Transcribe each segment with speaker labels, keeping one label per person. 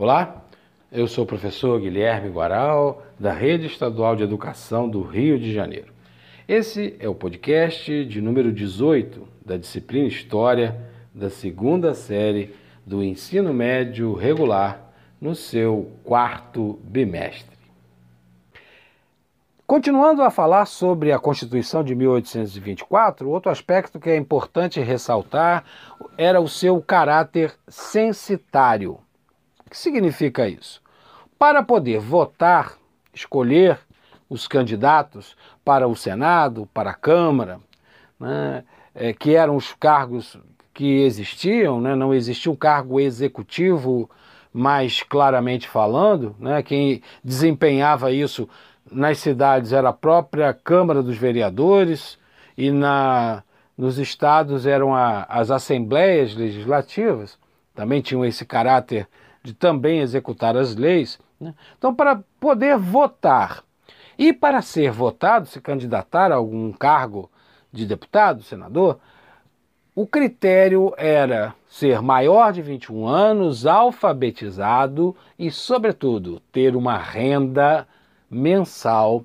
Speaker 1: Olá, eu sou o professor Guilherme Guaral, da Rede Estadual de Educação do Rio de Janeiro. Esse é o podcast de número 18 da disciplina História da segunda série do ensino médio regular no seu quarto bimestre. Continuando a falar sobre a Constituição de 1824, outro aspecto que é importante ressaltar era o seu caráter censitário. O que significa isso? Para poder votar, escolher os candidatos para o Senado, para a Câmara, né, é, que eram os cargos que existiam, né, não existia um cargo executivo mais claramente falando, né, quem desempenhava isso nas cidades era a própria Câmara dos Vereadores e na, nos estados eram a, as assembleias legislativas, também tinham esse caráter de também executar as leis. Né? Então, para poder votar e para ser votado, se candidatar a algum cargo de deputado, senador, o critério era ser maior de 21 anos, alfabetizado e, sobretudo, ter uma renda mensal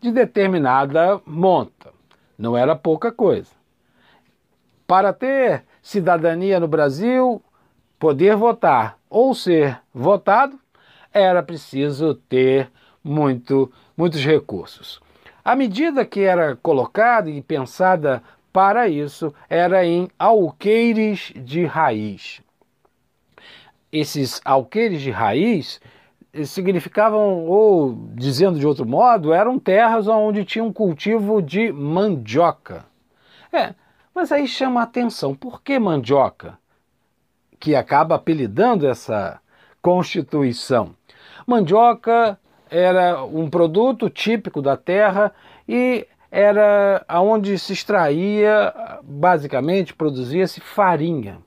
Speaker 1: de determinada monta. Não era pouca coisa. Para ter cidadania no Brasil, poder votar ou ser votado, era preciso ter muito, muitos recursos. A medida que era colocada e pensada para isso era em alqueires de raiz. Esses alqueires de raiz significavam, ou dizendo de outro modo, eram terras onde tinha um cultivo de mandioca. É, mas aí chama a atenção, por que mandioca? Que acaba apelidando essa constituição. Mandioca era um produto típico da terra e era aonde se extraía, basicamente, produzia-se farinha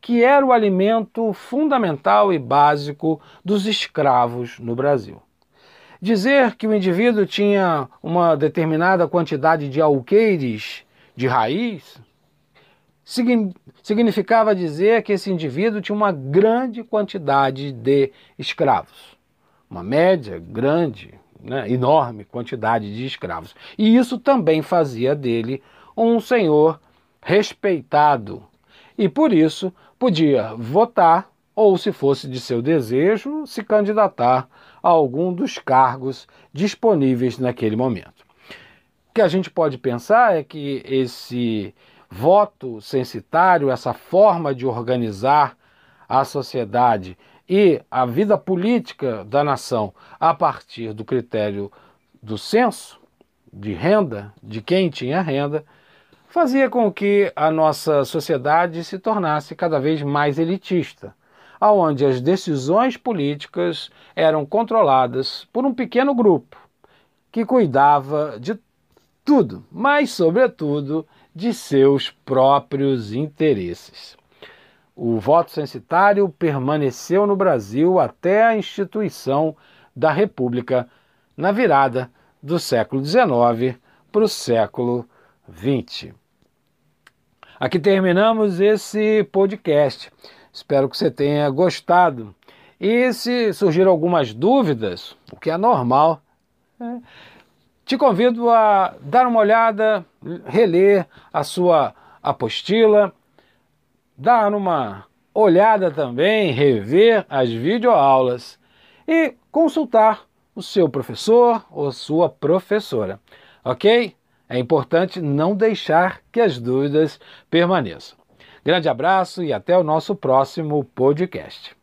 Speaker 1: que era o alimento fundamental e básico dos escravos no Brasil. Dizer que o indivíduo tinha uma determinada quantidade de alqueires de raiz significava dizer que esse indivíduo tinha uma grande quantidade de escravos. Uma média grande, né, enorme quantidade de escravos. E isso também fazia dele um senhor respeitado e por isso podia votar ou, se fosse de seu desejo, se candidatar a algum dos cargos disponíveis naquele momento. O que a gente pode pensar é que esse voto censitário, essa forma de organizar a sociedade e a vida política da nação a partir do critério do censo de renda, de quem tinha renda, fazia com que a nossa sociedade se tornasse cada vez mais elitista, aonde as decisões políticas eram controladas por um pequeno grupo que cuidava de tudo, mas sobretudo de seus próprios interesses. O voto censitário permaneceu no Brasil até a instituição da República na virada do século XIX para o século XX. Aqui terminamos esse podcast. Espero que você tenha gostado. E se surgiram algumas dúvidas, o que é normal, né? Te convido a dar uma olhada, reler a sua apostila, dar uma olhada também, rever as videoaulas e consultar o seu professor ou sua professora, ok? É importante não deixar que as dúvidas permaneçam. Grande abraço e até o nosso próximo podcast.